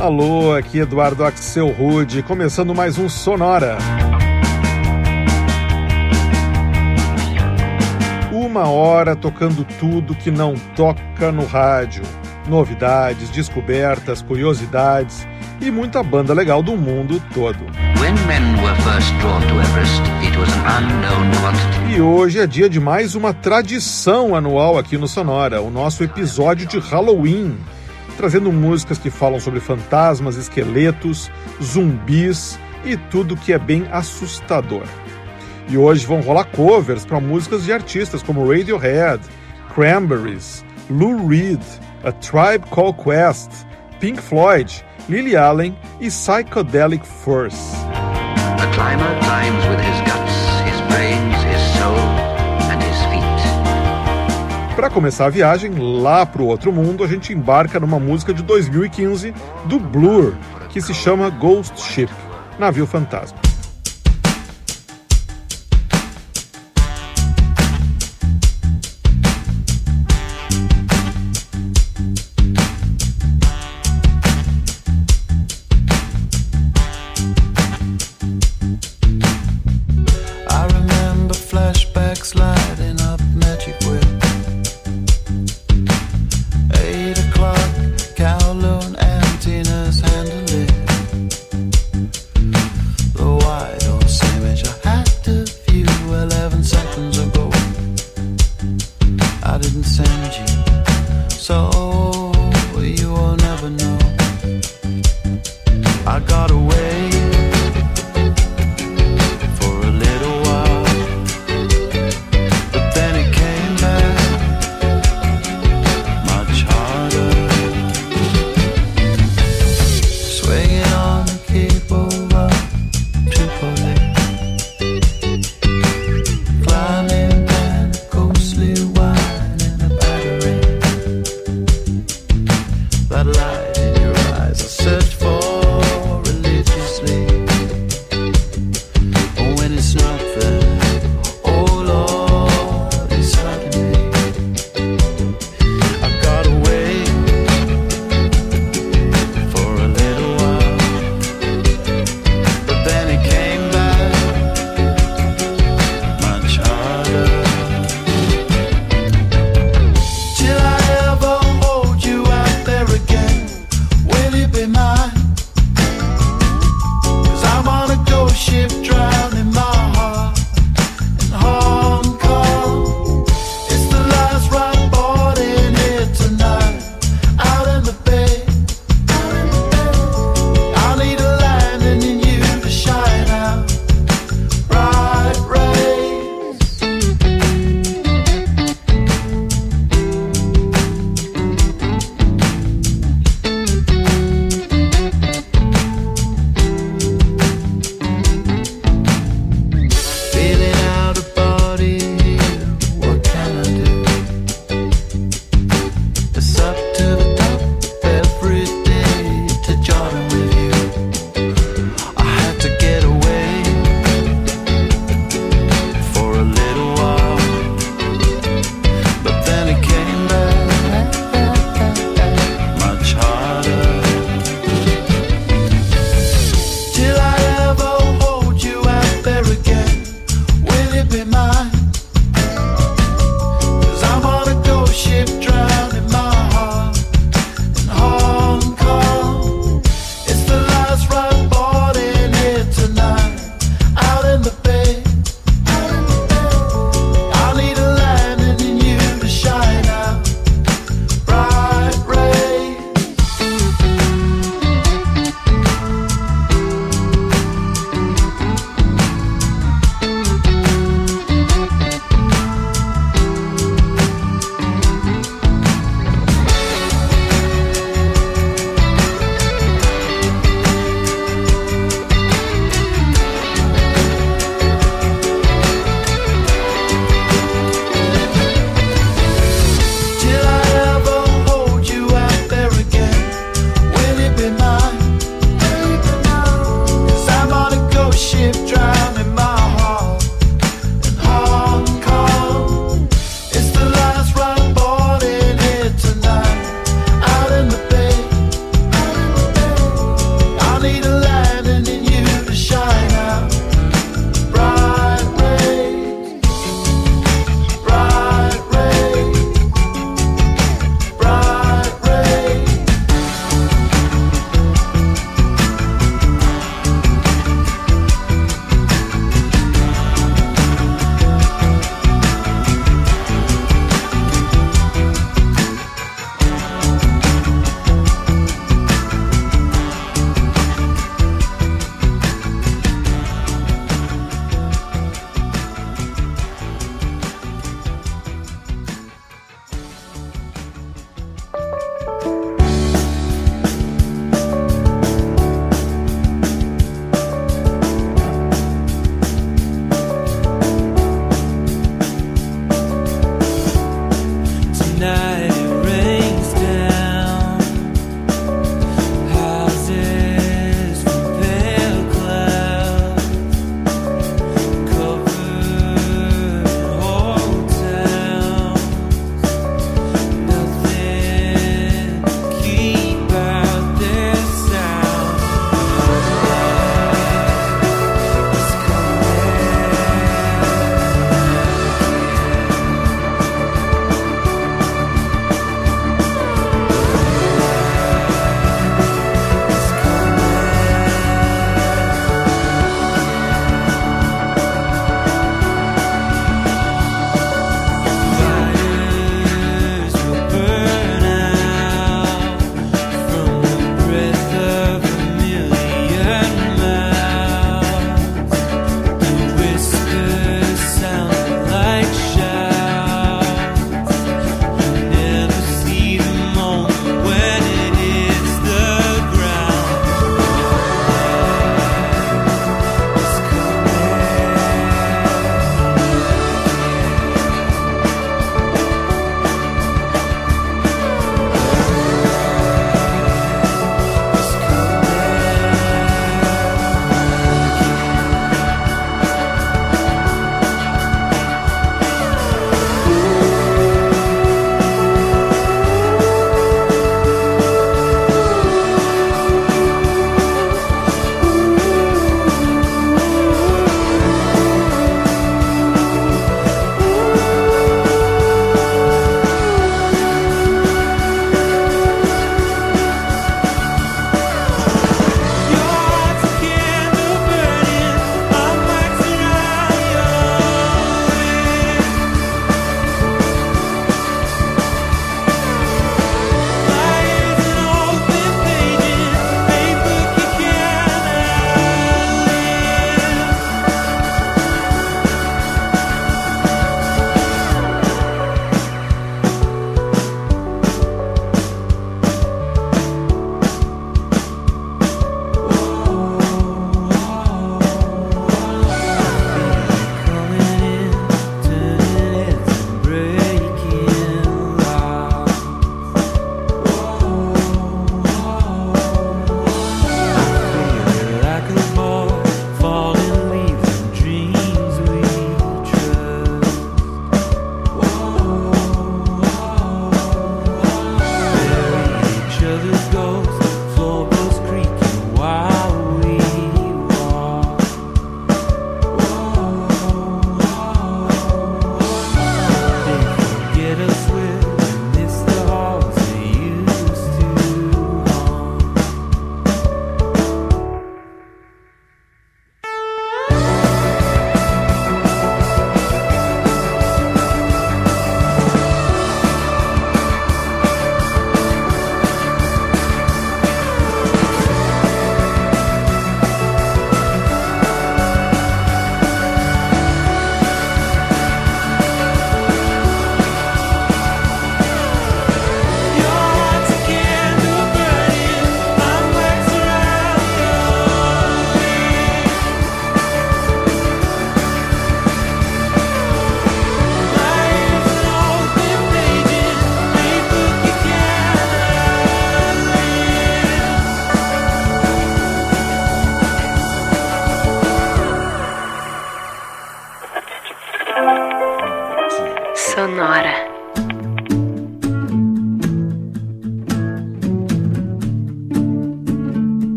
Alô, aqui Eduardo Axel Rude, começando mais um Sonora. Uma hora tocando tudo que não toca no rádio. Novidades, descobertas, curiosidades e muita banda legal do mundo todo. E hoje é dia de mais uma tradição anual aqui no Sonora, o nosso episódio de Halloween trazendo músicas que falam sobre fantasmas, esqueletos, zumbis e tudo que é bem assustador. E hoje vão rolar covers para músicas de artistas como Radiohead, Cranberries, Lou Reed, A Tribe Called Quest, Pink Floyd, Lily Allen e Psychedelic Force. A climber climbs with his guts, his brains, Para começar a viagem lá para o outro mundo, a gente embarca numa música de 2015 do Blur, que se chama Ghost Ship, Navio Fantasma. know I got away.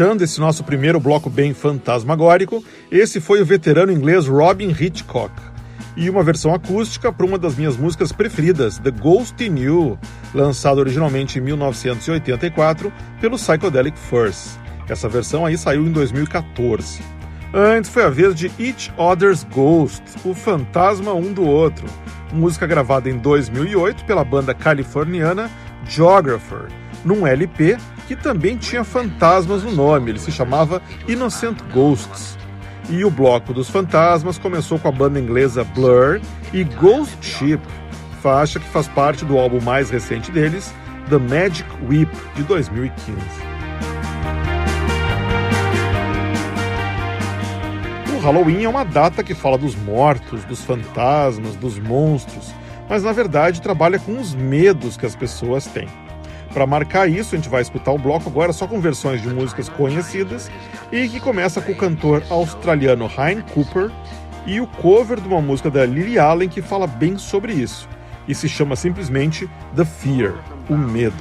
Fechando esse nosso primeiro bloco bem fantasmagórico, esse foi o veterano inglês Robin Hitchcock e uma versão acústica para uma das minhas músicas preferidas, The Ghost in You, lançada originalmente em 1984 pelo Psychedelic Furs. Essa versão aí saiu em 2014. Antes foi a vez de Each Other's Ghost, o fantasma um do outro, música gravada em 2008 pela banda californiana Geographer, num LP que também tinha fantasmas no nome, ele se chamava Innocent Ghosts. E o bloco dos fantasmas começou com a banda inglesa Blur e Ghost Ship, faixa que faz parte do álbum mais recente deles, The Magic Whip, de 2015. O Halloween é uma data que fala dos mortos, dos fantasmas, dos monstros, mas na verdade trabalha com os medos que as pessoas têm. Para marcar isso, a gente vai escutar o bloco agora só com versões de músicas conhecidas e que começa com o cantor australiano Ryan Cooper e o cover de uma música da Lily Allen que fala bem sobre isso e se chama simplesmente The Fear, o medo.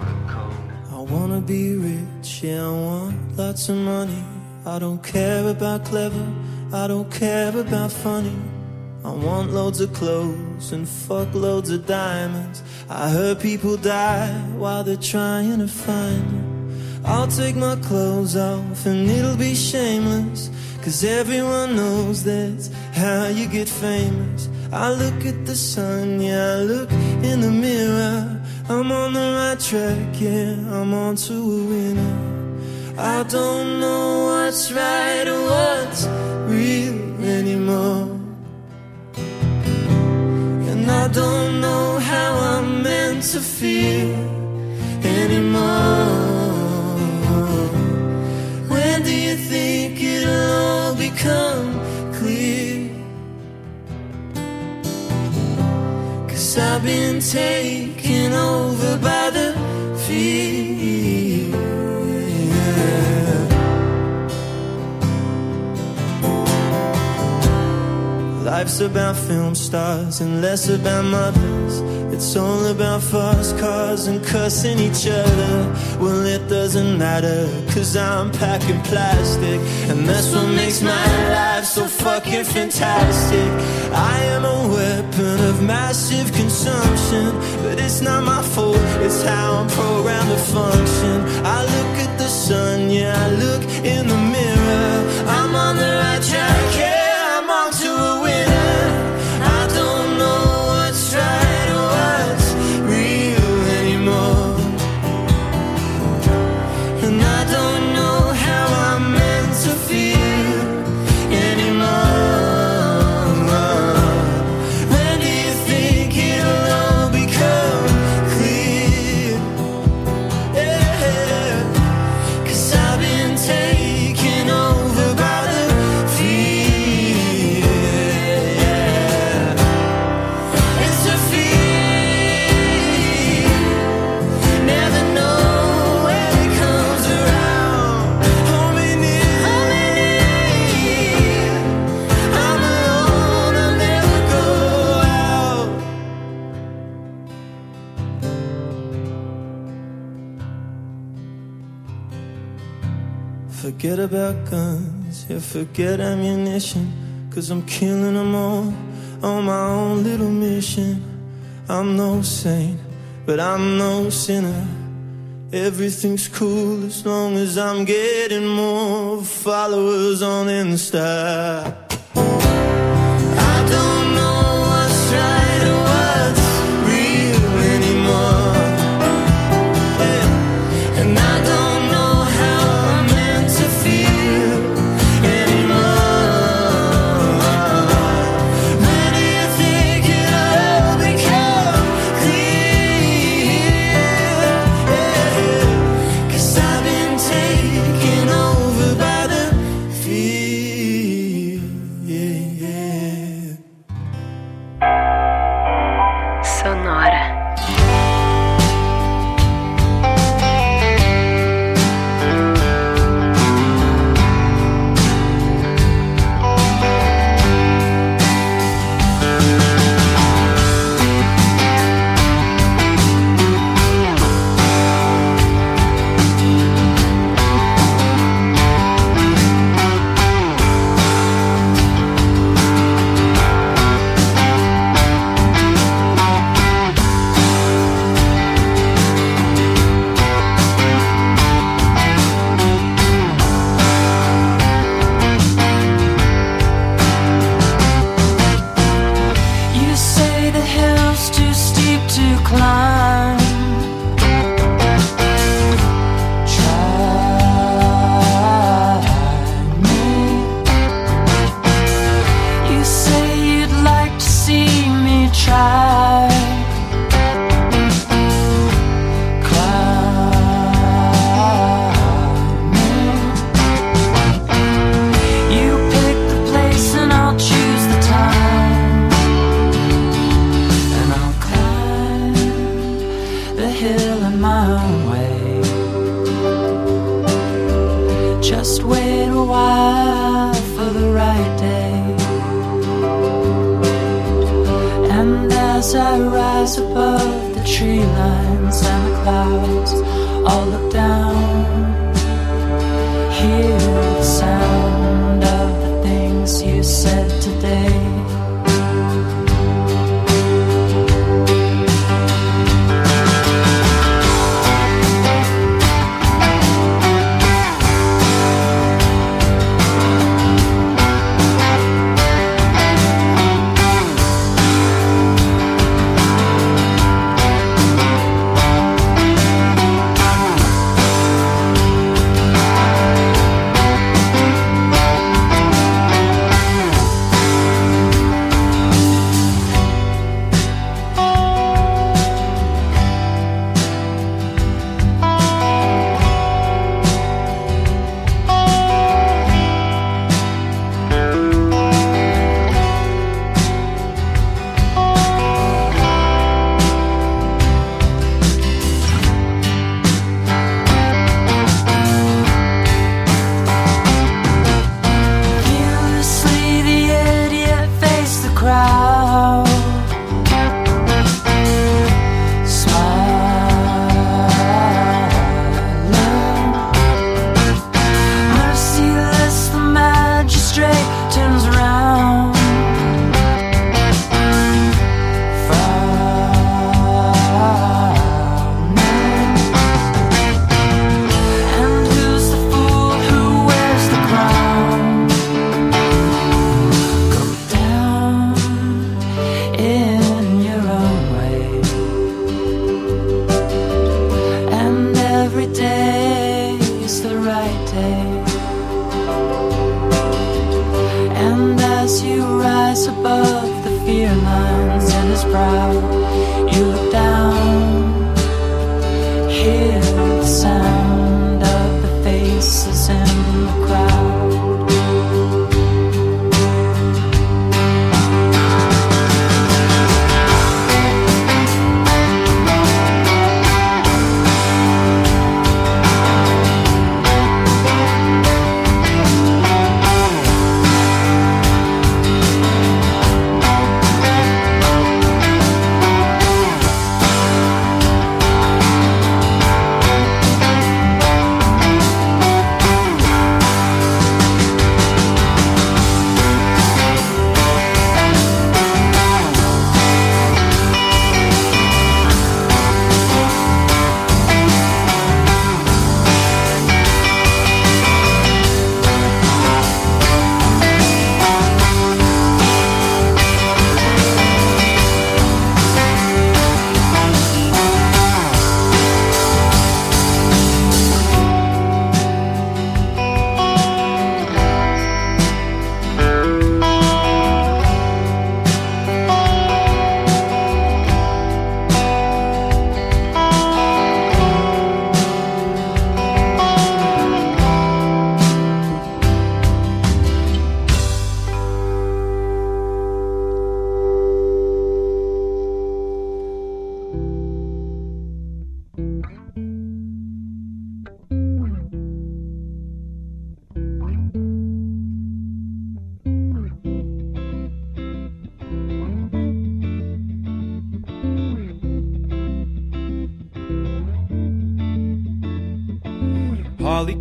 I wanna be rich, yeah, I want lots of money. I don't care about clever, I don't care about funny. I want loads of clothes and fuck loads of diamonds. I heard people die while they're trying to find you. I'll take my clothes off and it'll be shameless. Cause everyone knows that's how you get famous. I look at the sun, yeah, I look in the mirror. I'm on the right track, yeah, I'm on to a winner. I don't know what's right or what's real anymore. I don't know how I'm meant to feel anymore. When do you think it'll all become clear? Cause I've been taken Life's about film stars and less about mothers. It's all about fast cars and cussing each other. Well, it doesn't matter, cause I'm packing plastic. And that's what makes my life so fucking fantastic. I am a weapon of massive consumption. But it's not my fault, it's how I'm programmed to function. I look at the sun, yeah, I look in the mirror. I'm on the right track, Forget about guns, yeah, forget ammunition. Cause I'm killing them all on my own little mission. I'm no saint, but I'm no sinner. Everything's cool as long as I'm getting more followers on Insta.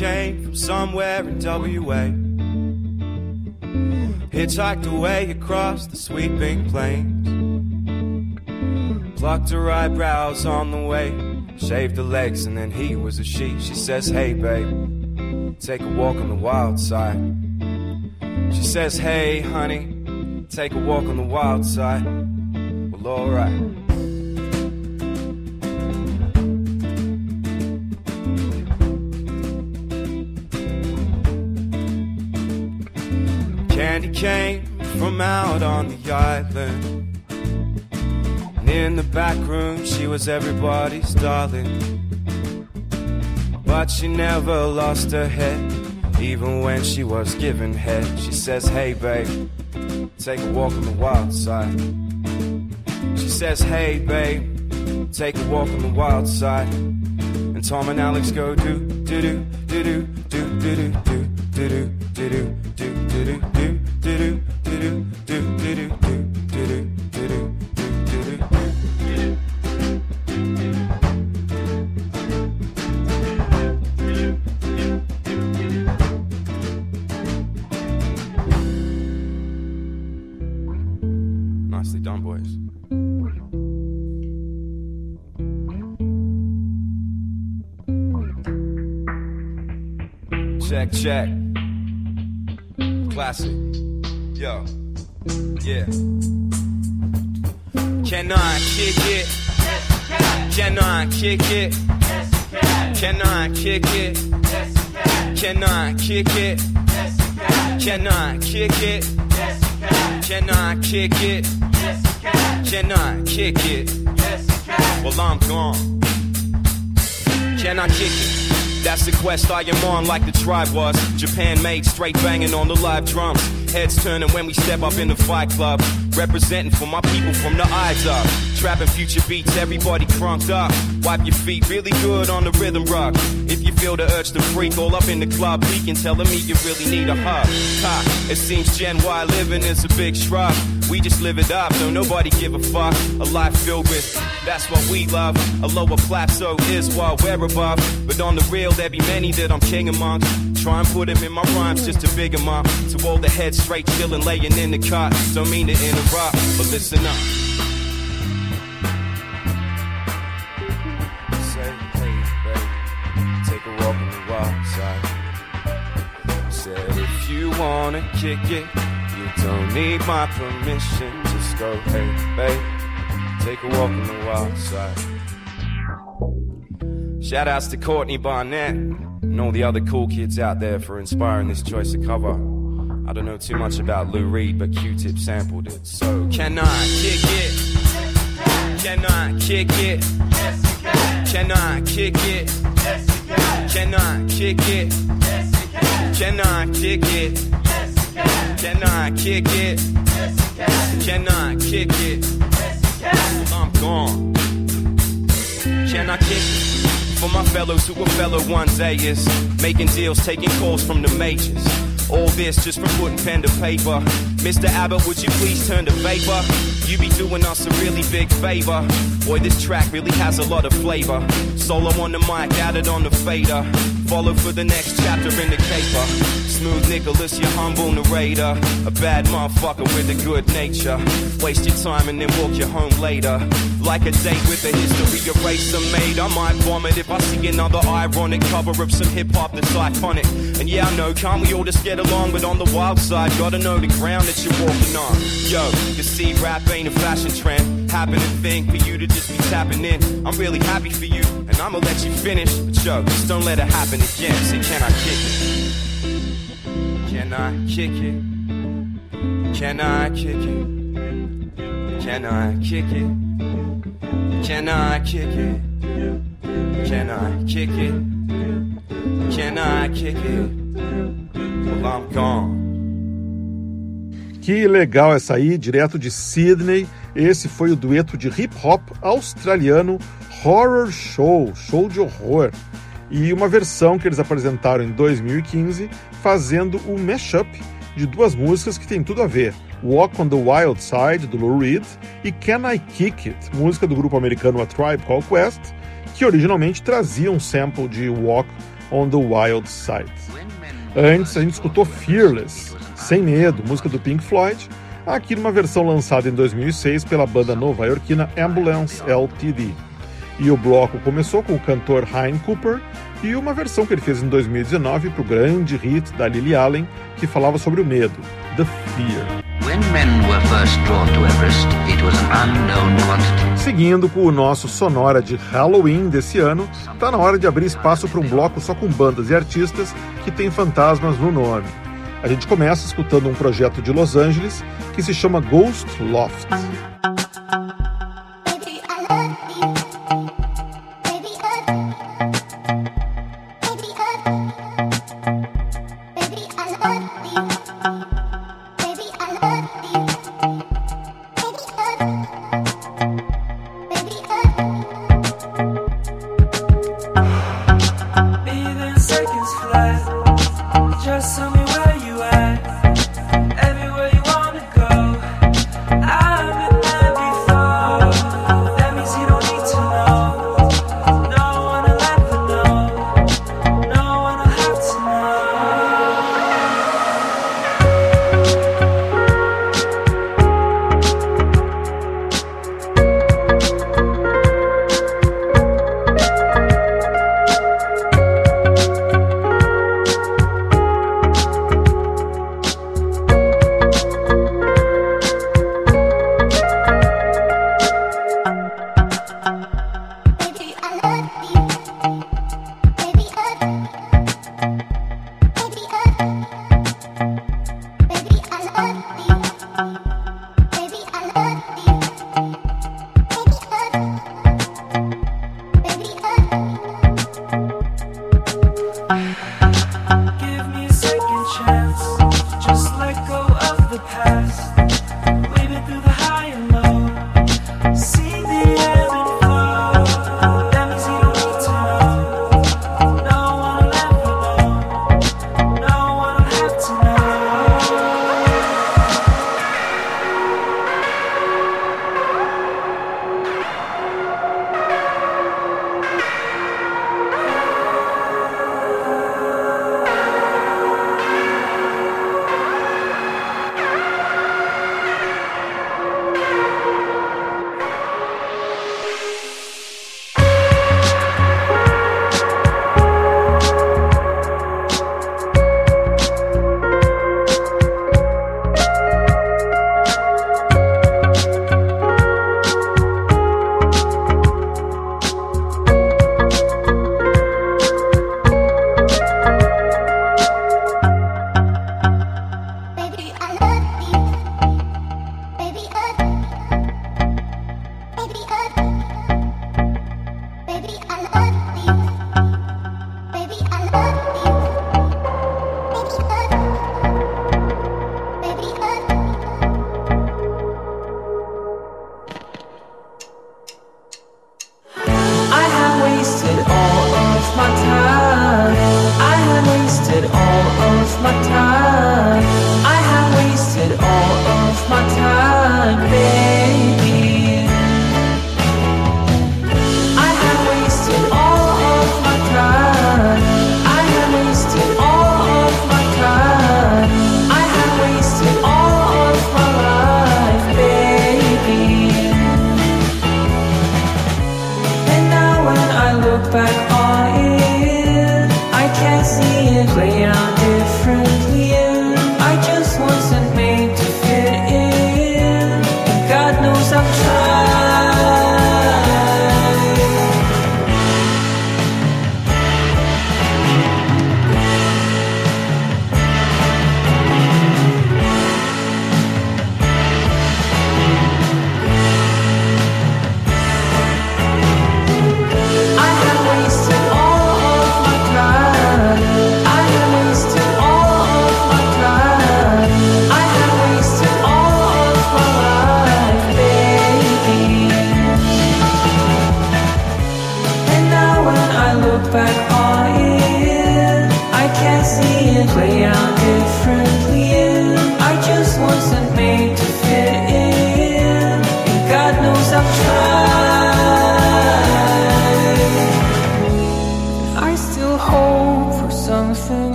Came from somewhere in WA. Hitchhiked away across the sweeping plains. Plucked her eyebrows on the way. Shaved her legs and then he was a she. She says, Hey babe, take a walk on the wild side. She says, Hey honey, take a walk on the wild side. Well, alright. Candy came from out on the island. And in the back room, she was everybody's darling. But she never lost her head, even when she was given head. She says, Hey, babe, take a walk on the wild side. She says, Hey, babe, take a walk on the wild side. And Tom and Alex go do, do, do, do, do, do, do, do, do, do, do, do, do, do, do, do, Nicely done, boys. Check, check. Classic. Yo. Yeah. Can I kick it? Can I kick it? Can I kick it? Can I kick it? Can I kick it? Can I kick it? Can I kick it? Well, I'm gone. Can I kick it? That's the quest I am on, like the tribe was. Japan made straight banging on the live drums. Heads turning when we step up in the fight club. Representing for my people from the eyes up. Trapping future beats, everybody crunked up. Wipe your feet really good on the rhythm rock. If you feel the urge to freak all up in the club, leaking, telling me you really need a hug. Ha, it seems Gen Y living is a big shrug. We just live it up, so nobody give a fuck. A life filled with, that's what we love. A lower plateau is what we're above. But on the real, there be many that I'm king amongst. Try and put him in my rhymes just to big him up. To all the heads straight chillin', laying in the cot. Don't mean to interrupt, but listen up. Wanna kick it, you don't need my permission. Just go, hey, babe, take a walk on the wild side. Shout outs to Courtney Barnett and all the other cool kids out there for inspiring this choice of cover. I don't know too much about Lou Reed, but Q-Tip sampled it. So can I kick it? Can I kick it? Can I kick it? Can I kick it? Can I kick it? Can Can I kick it? Can Can I kick it? Yes, you can. I'm gone. Can I kick it? For my fellows who were fellow ones, is making deals, taking calls from the majors. All this just from putting pen to paper. Mr. Abbott, would you please turn to vapor? You be doing us a really big favor. Boy, this track really has a lot of flavor. Solo on the mic, Adit on the fader. Follow for the next chapter in the caper. Smooth Nicholas, your humble narrator. A bad motherfucker with a good nature. Waste your time and then walk you home later. Like a date with a history eraser made. I might vomit if I see another ironic cover of some hip hop that's iconic. And yeah, I know, can't we all just get along? But on the wild side, gotta know the ground that you're walking on. Yo, you see, rap ain't a fashion trend. Happening thing for you to just be tapping in. I'm really happy for you, and I'ma let you finish. But yo, just don't let it happen again. See, can I kick it? Can I kick it? Can I kick it? Can I kick it? Can I kick it? Can I kick it? Can I kick it? Well, I'm gone. Que legal essa aí, direto de Sydney. Esse foi o dueto de hip hop australiano Horror Show, show de horror. E uma versão que eles apresentaram em 2015, fazendo o mashup de duas músicas que tem tudo a ver: Walk on the Wild Side, do Lou Reed, e Can I Kick It, música do grupo americano A Tribe Called Quest, que originalmente trazia um sample de Walk on the Wild Side. Antes, a gente escutou Fearless, Sem Medo, música do Pink Floyd, aqui numa versão lançada em 2006 pela banda nova-iorquina Ambulance LTD. E o bloco começou com o cantor Hein Cooper e uma versão que ele fez em 2019 para o grande hit da Lily Allen, que falava sobre o medo, The Fear. Seguindo com o nosso sonora de Halloween desse ano, tá na hora de abrir espaço para um bloco só com bandas e artistas que têm fantasmas no nome. A gente começa escutando um projeto de Los Angeles que se chama Ghost Loft.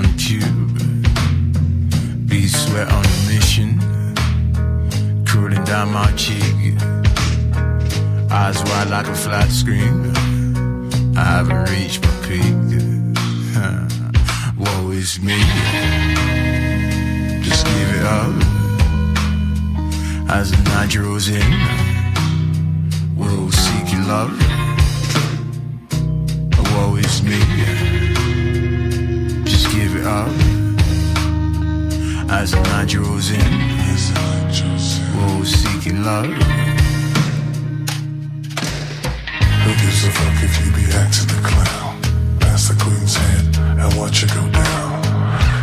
On tube. Be sweat on a mission, cooling down my cheek. Eyes wide like a flat screen. I haven't reached my peak. it's me. Just give it up. As the night draws in, we're all seeking love. Woe is me. Up. As the night draws in, we're seeking love. Who gives a fuck if you be acting the clown? Pass the queen's head and watch it go down.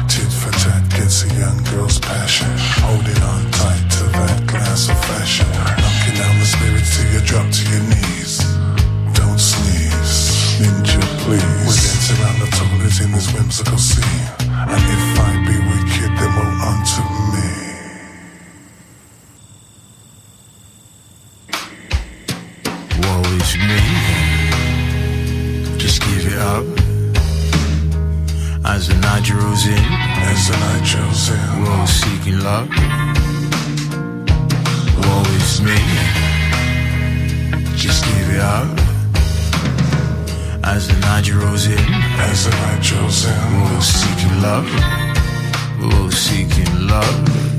Tit for tat gets a young girl's passion. Holding on tight to that glass of fashion. Knocking down the spirits till you drop to your knees. Don't sneeze, ninja please. We dance around the toilet in this whimsical scene. And if I be wicked, then woe unto me. Woe is me. Just give it up. As the night draws in, As the night draws in, we're all seeking love. As the night draws in, as the night draws we're in, seeking love. We're all seeking love.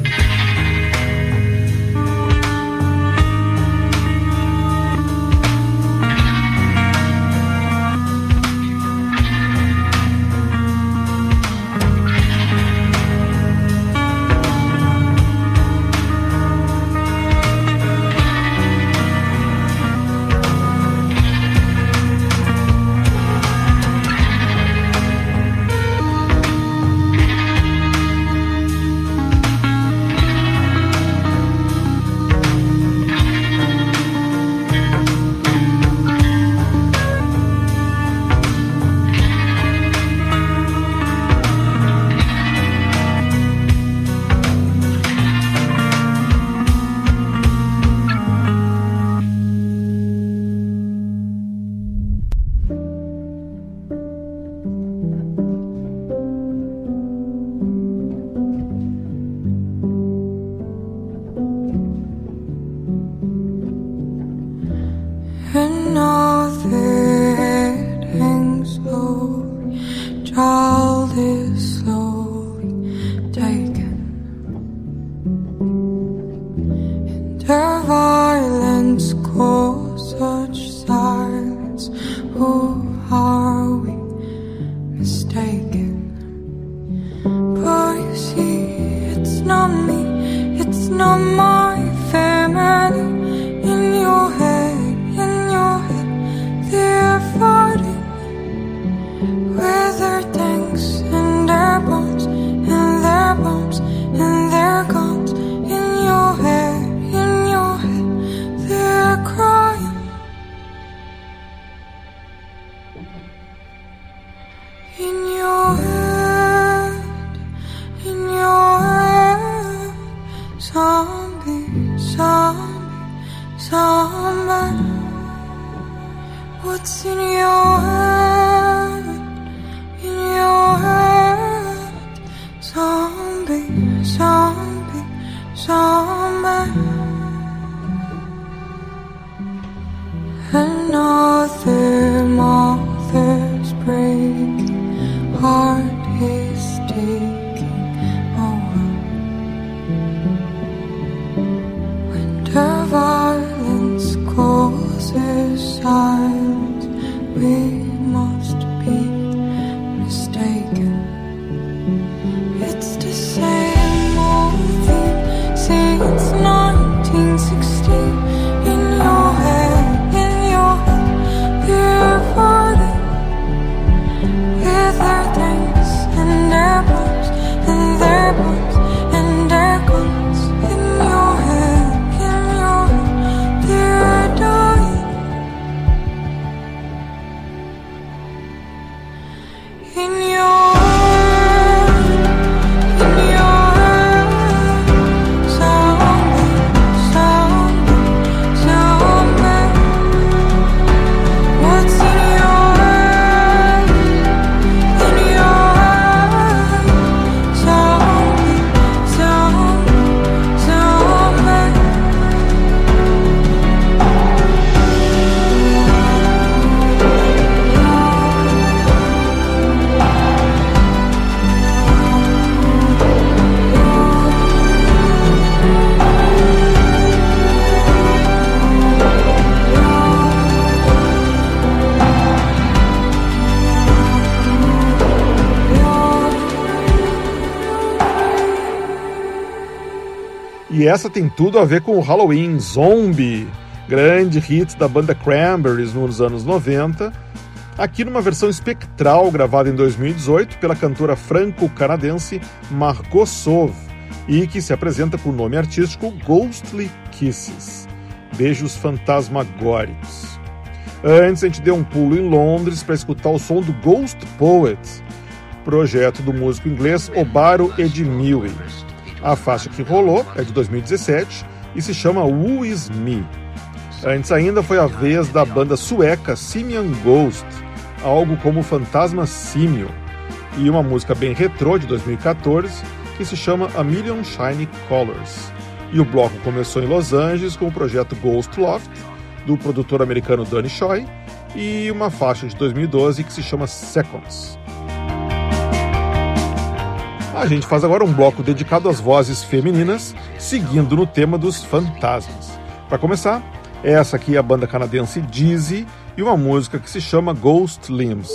Zombie, zombie, zombie. What's in your head? In your zombie, zombie, zombie. E essa tem tudo a ver com o Halloween Zombie, grande hit da banda Cranberries nos anos 90, aqui numa versão espectral gravada em 2018 pela cantora franco-canadense Margot Sauve e que se apresenta com o nome artístico Ghostly Kisses Beijos Fantasmagóricos. Antes, a gente deu um pulo em Londres para escutar o som do Ghost Poet, projeto do músico inglês Obaro Edmilly. A faixa que rolou é de 2017 e se chama Who Is Me. Antes ainda foi a vez da banda sueca Simian Ghost, algo como Fantasma Símio, e uma música bem retrô de 2014 que se chama A Million Shiny Colors. E o bloco começou em Los Angeles com o projeto Ghost Loft, do produtor americano Danny Choi, e uma faixa de 2012 que se chama Seconds. A gente faz agora um bloco dedicado às vozes femininas, seguindo no tema dos fantasmas. Para começar, essa aqui é a banda canadense Dizzy e uma música que se chama Ghost Limbs.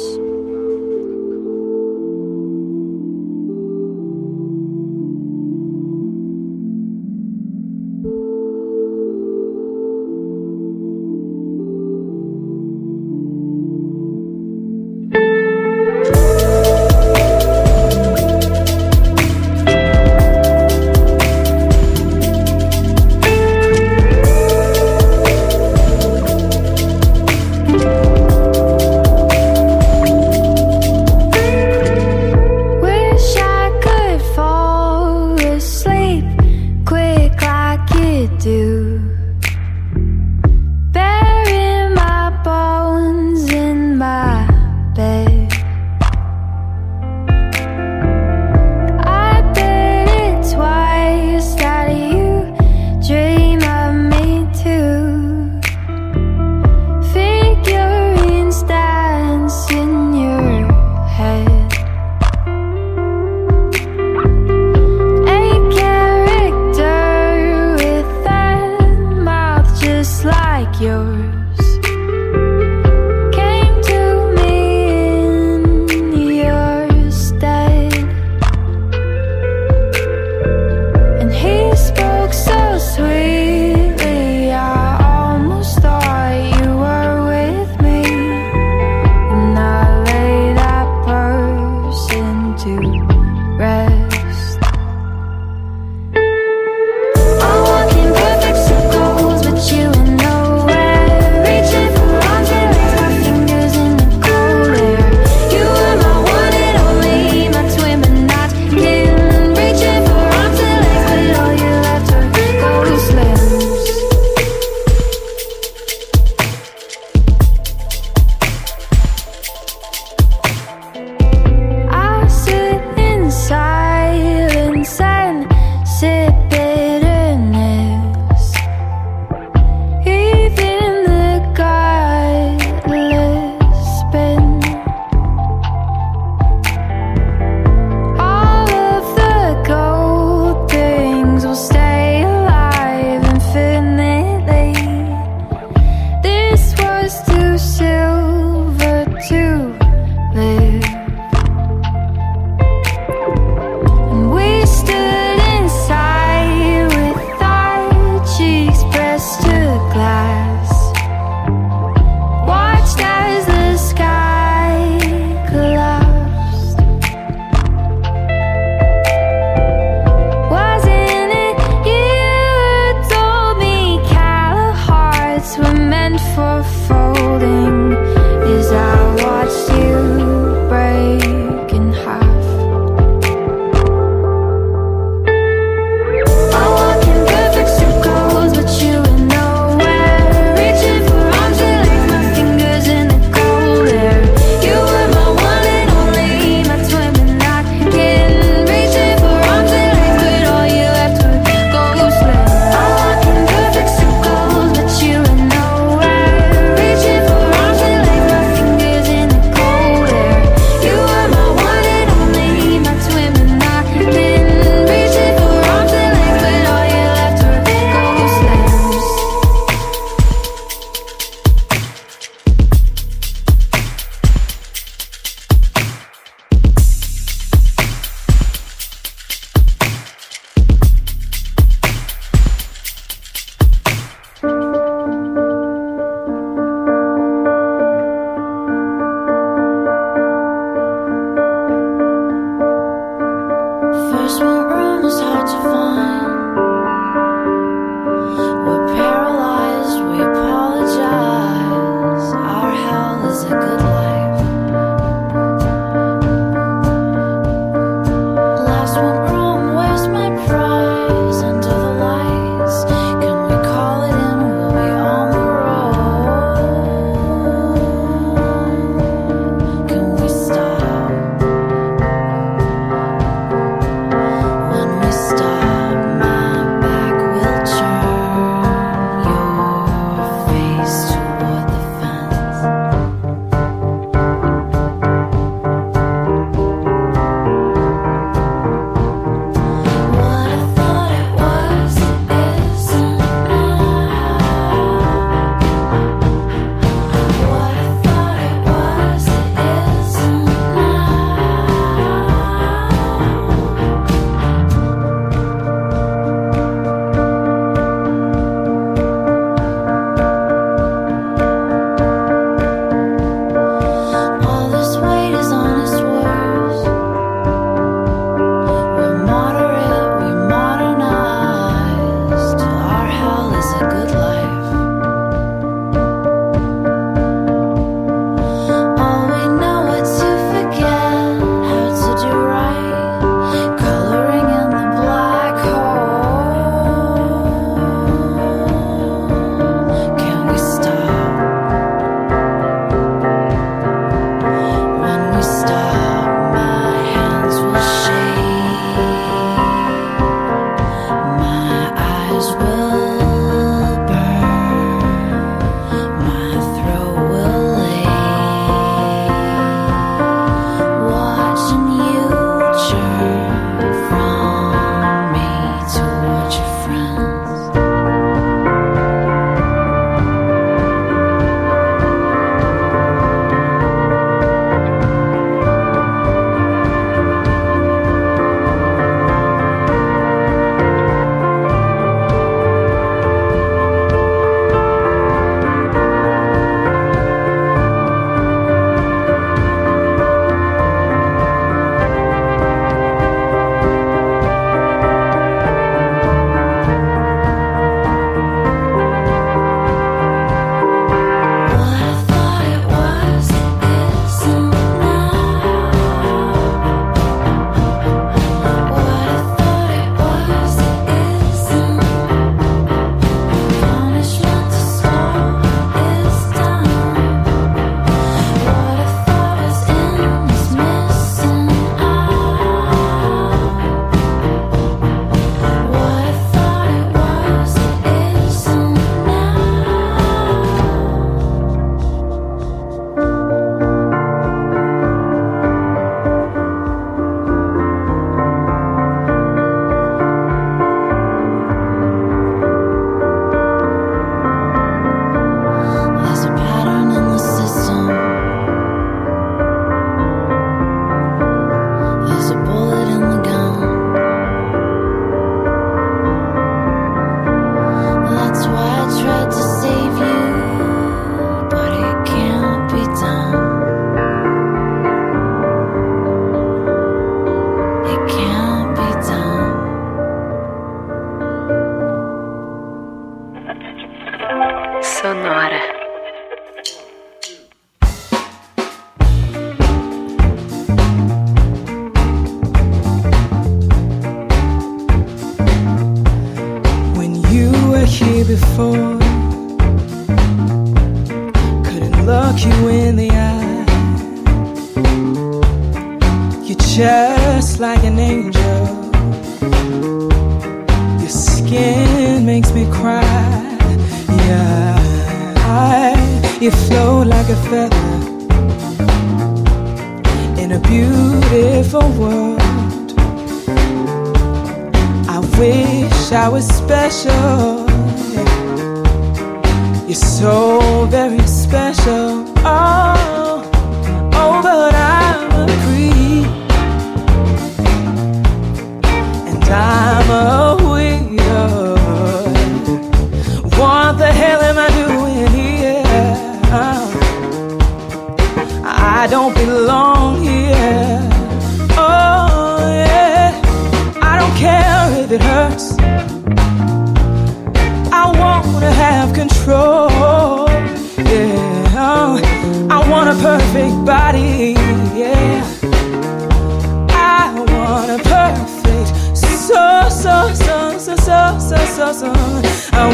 just want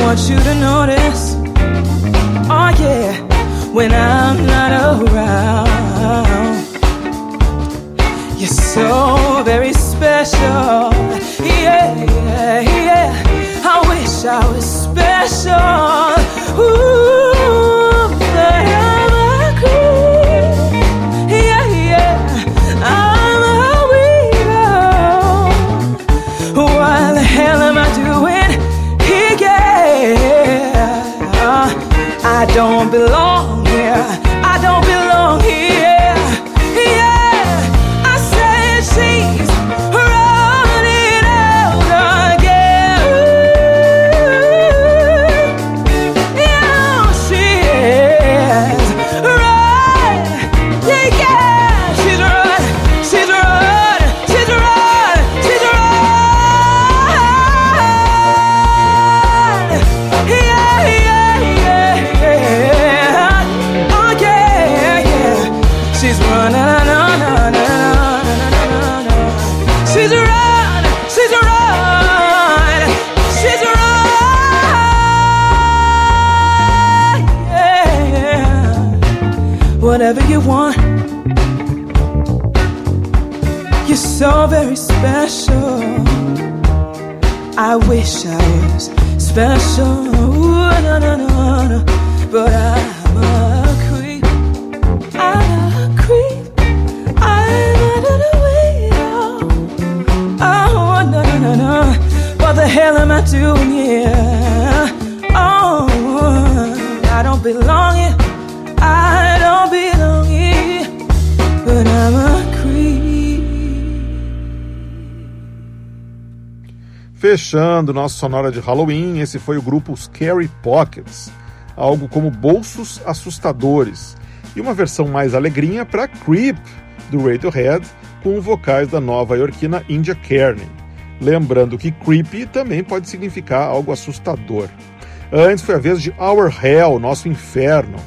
want you to notice. Oh yeah, when I'm not around. You're so very special. Yeah, yeah, yeah. I wish I was special. Ooh, don't belong belong here. I don't belong here. But I'm a. Fechando nossa sonora de Halloween, esse foi o grupo Scary Pockets, algo como bolsos assustadores, e uma versão mais alegrinha para Creep, do Radiohead, com vocais da nova iorquina India Kearney. Lembrando que creepy também pode significar algo assustador. Antes foi a vez de Our Hell, Nosso Inferno,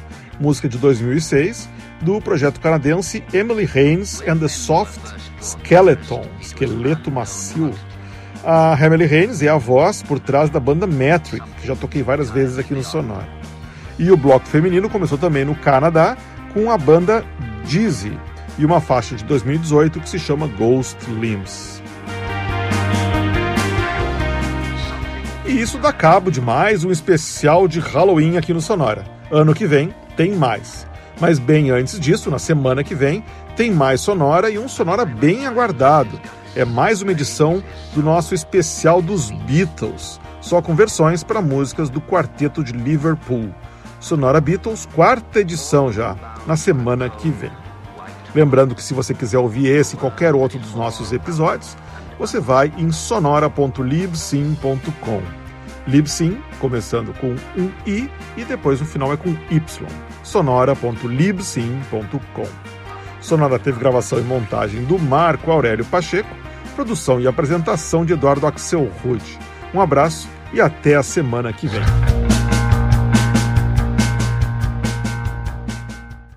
música de 2006, do projeto canadense Emily Haynes and the Soft Skeleton, esqueleto macio. A Emily Haynes é a voz por trás da banda Metric, que já toquei várias vezes aqui no Sonora. E o bloco feminino começou também no Canadá com a banda Dizzy e uma faixa de 2018 que se chama Ghost Limbs. E isso dá cabo de mais um especial de Halloween aqui no Sonora. Ano que vem tem mais. Mas bem antes disso, na semana que vem, tem mais Sonora e um Sonora bem aguardado. É mais uma edição do nosso especial dos Beatles, só com versões para músicas do Quarteto de Liverpool. Sonora Beatles, quarta edição já, na semana que vem. Lembrando que se você quiser ouvir esse e qualquer outro dos nossos episódios, você vai em sonora.libsyn.com. Libsyn, começando com um i e depois no final é com y. sonora.libsyn.com. Sonora teve gravação e montagem do Marco Aurélio Pacheco, produção e apresentação de Eduardo Axel Rude. Um abraço e até a semana que vem.